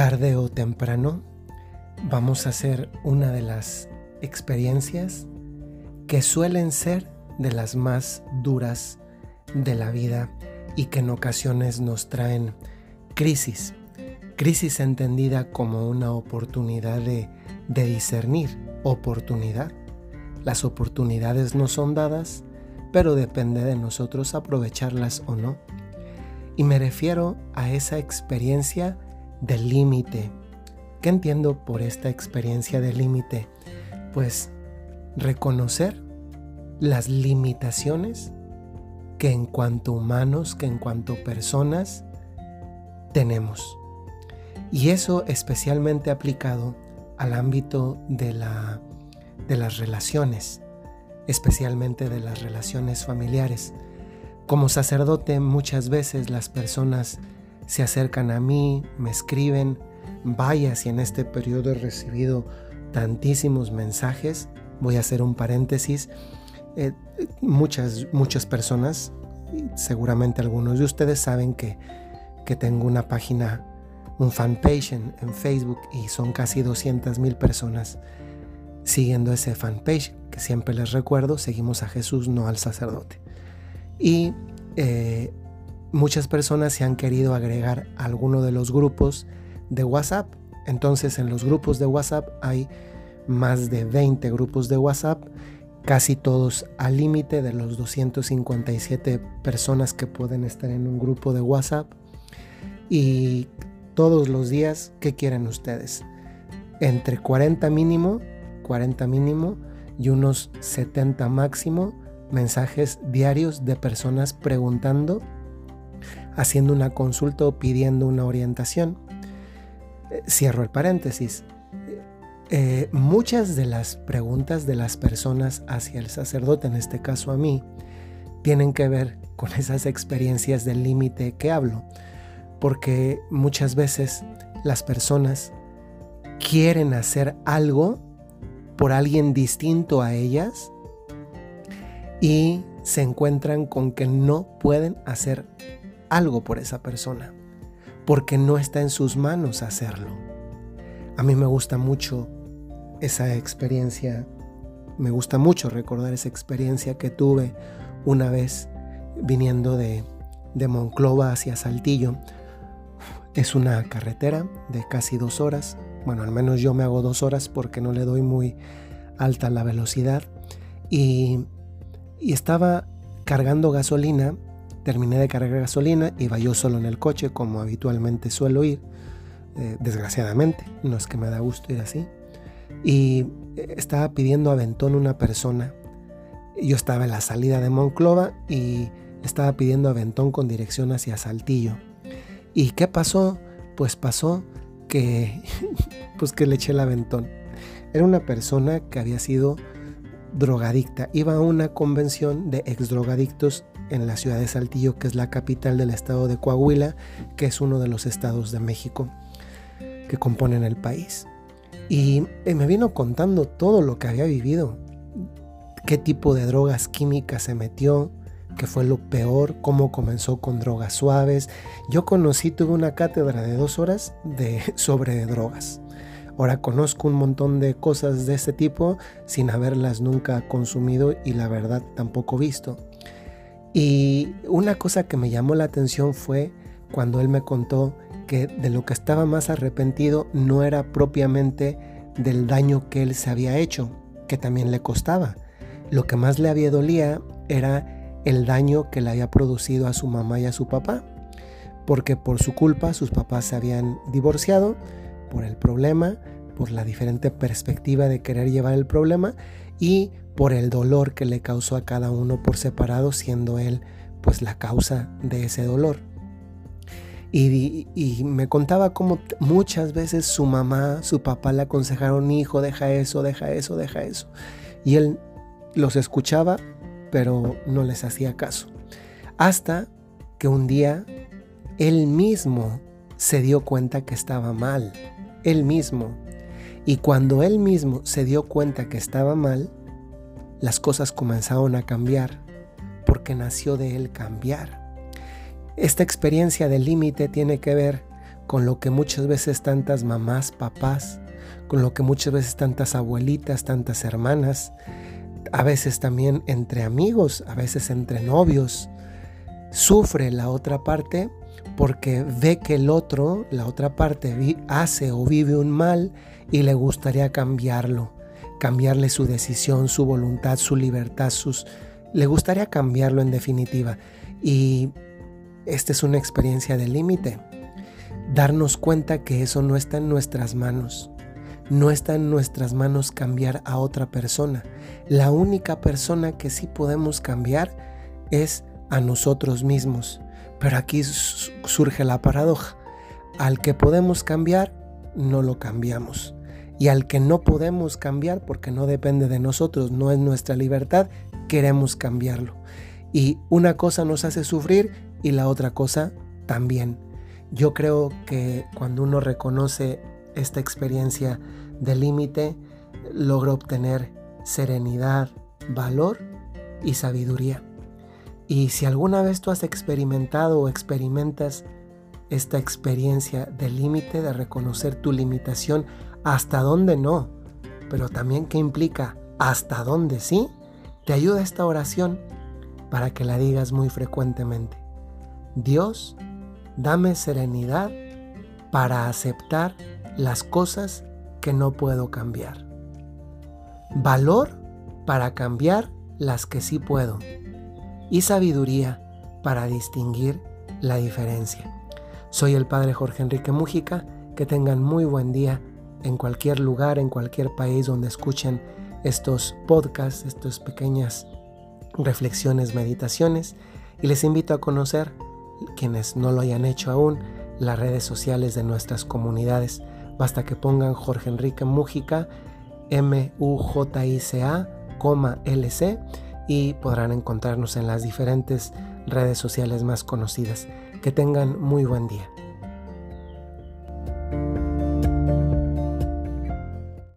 tarde o temprano vamos a hacer una de las experiencias que suelen ser de las más duras de la vida y que en ocasiones nos traen crisis. Crisis entendida como una oportunidad de, de discernir, oportunidad. Las oportunidades no son dadas, pero depende de nosotros aprovecharlas o no. Y me refiero a esa experiencia del límite. ¿Qué entiendo por esta experiencia de límite? Pues reconocer las limitaciones que en cuanto humanos, que en cuanto personas tenemos. Y eso especialmente aplicado al ámbito de, la, de las relaciones, especialmente de las relaciones familiares. Como sacerdote muchas veces las personas se acercan a mí, me escriben, vaya si en este periodo he recibido tantísimos mensajes, voy a hacer un paréntesis, eh, muchas, muchas personas, seguramente algunos de ustedes saben que, que tengo una página, un fanpage en, Facebook y son casi 200 mil personas siguiendo ese fanpage, que siempre les recuerdo, seguimos a Jesús, no al sacerdote. Y eh, muchas personas se han querido agregar a alguno de los grupos de WhatsApp. Entonces en los grupos de WhatsApp hay más de 20 grupos de WhatsApp, casi todos al límite de los 257 personas que pueden estar en un grupo de WhatsApp. Y todos los días, ¿qué quieren ustedes? Entre 40 mínimo, 40 mínimo y unos 70 máximo mensajes diarios de personas preguntando haciendo una consulta o pidiendo una orientación. Eh, cierro el paréntesis. Eh, muchas de las preguntas de las personas hacia el sacerdote, en este caso a mí, tienen que ver con esas experiencias del límite que hablo, porque muchas veces las personas quieren hacer algo por alguien distinto a ellas y se encuentran con que no pueden hacer algo por esa persona, porque no está en sus manos hacerlo. A mí me gusta mucho esa experiencia, me gusta mucho recordar esa experiencia que tuve una vez viniendo de, de Monclova hacia Saltillo. Es una carretera de casi dos horas, bueno, al menos yo me hago dos horas porque no le doy muy alta la velocidad y, y estaba cargando gasolina Terminé de cargar gasolina, iba yo solo en el coche como habitualmente suelo ir, eh, desgraciadamente, no es que me da gusto ir así. Y eh, estaba pidiendo aventón una persona. Yo estaba en la salida de Monclova y estaba pidiendo aventón con dirección hacia Saltillo. ¿Y qué pasó? Pues pasó que, pues que le eché el aventón. Era una persona que había sido drogadicta. Iba a una convención de ex drogadictos en la ciudad de Saltillo, que es la capital del estado de Coahuila, que es uno de los estados de México que componen el país. Y eh, me vino contando todo lo que había vivido, qué tipo de drogas químicas se metió, qué fue lo peor, cómo comenzó con drogas suaves. Yo conocí, tuve una cátedra de dos horas de, sobre drogas. Ahora conozco un montón de cosas de este tipo sin haberlas nunca consumido y la verdad tampoco visto. Y una cosa que me llamó la atención fue cuando él me contó que de lo que estaba más arrepentido no era propiamente del daño que él se había hecho, que también le costaba. Lo que más le había dolía era el daño que le había producido a su mamá y a su papá, porque por su culpa sus papás se habían divorciado, por el problema, por la diferente perspectiva de querer llevar el problema y por el dolor que le causó a cada uno por separado, siendo él pues la causa de ese dolor. Y, me contaba cómo muchas veces su mamá, su papá le aconsejaron, hijo, deja eso, deja eso, deja eso. Y él los escuchaba, pero no les hacía caso. Hasta que un día él mismo se dio cuenta que estaba mal. Él mismo. Y cuando él mismo se dio cuenta que estaba mal, las cosas comenzaron a cambiar, porque nació de él cambiar. Esta experiencia del límite tiene que ver con lo que muchas veces tantas mamás, papás, con lo que muchas veces tantas abuelitas, tantas hermanas, a veces también entre amigos, a veces entre novios, sufre la otra parte porque ve que el otro, la otra parte, hace o vive un mal y le gustaría cambiarlo, cambiarle su decisión, su voluntad, su libertad, sus... Le gustaría cambiarlo en definitiva. Y esta es una experiencia de límite. Darnos cuenta que eso no está en nuestras manos. No está en nuestras manos cambiar a otra persona. La única persona que sí podemos cambiar es a nosotros mismos. Pero aquí surge la paradoja. Al que podemos cambiar, no lo cambiamos. Y al que no podemos cambiar porque no depende de nosotros, no es nuestra libertad, queremos cambiarlo. Y una cosa nos hace sufrir y la otra cosa también. Yo creo que cuando uno reconoce esta experiencia de límite, logra obtener serenidad, valor y sabiduría. Y si alguna vez tú has experimentado o experimentas esta experiencia de límite, de reconocer tu limitación, hasta dónde no, pero también qué implica hasta dónde sí, te ayuda esta oración para que la digas muy frecuentemente. Dios, dame serenidad para aceptar las cosas que no puedo cambiar. Valor para cambiar las que sí puedo y sabiduría para distinguir la diferencia. Soy el Padre Jorge Enrique Mújica, que tengan muy buen día en cualquier lugar, en cualquier país donde escuchen estos podcasts, estas pequeñas reflexiones, meditaciones, y les invito a conocer, quienes no lo hayan hecho aún, las redes sociales de nuestras comunidades. Basta que pongan Jorge Enrique Mújica, M-U-J-I-C-A, L-C, y podrán encontrarnos en las diferentes redes sociales más conocidas. Que tengan muy buen día.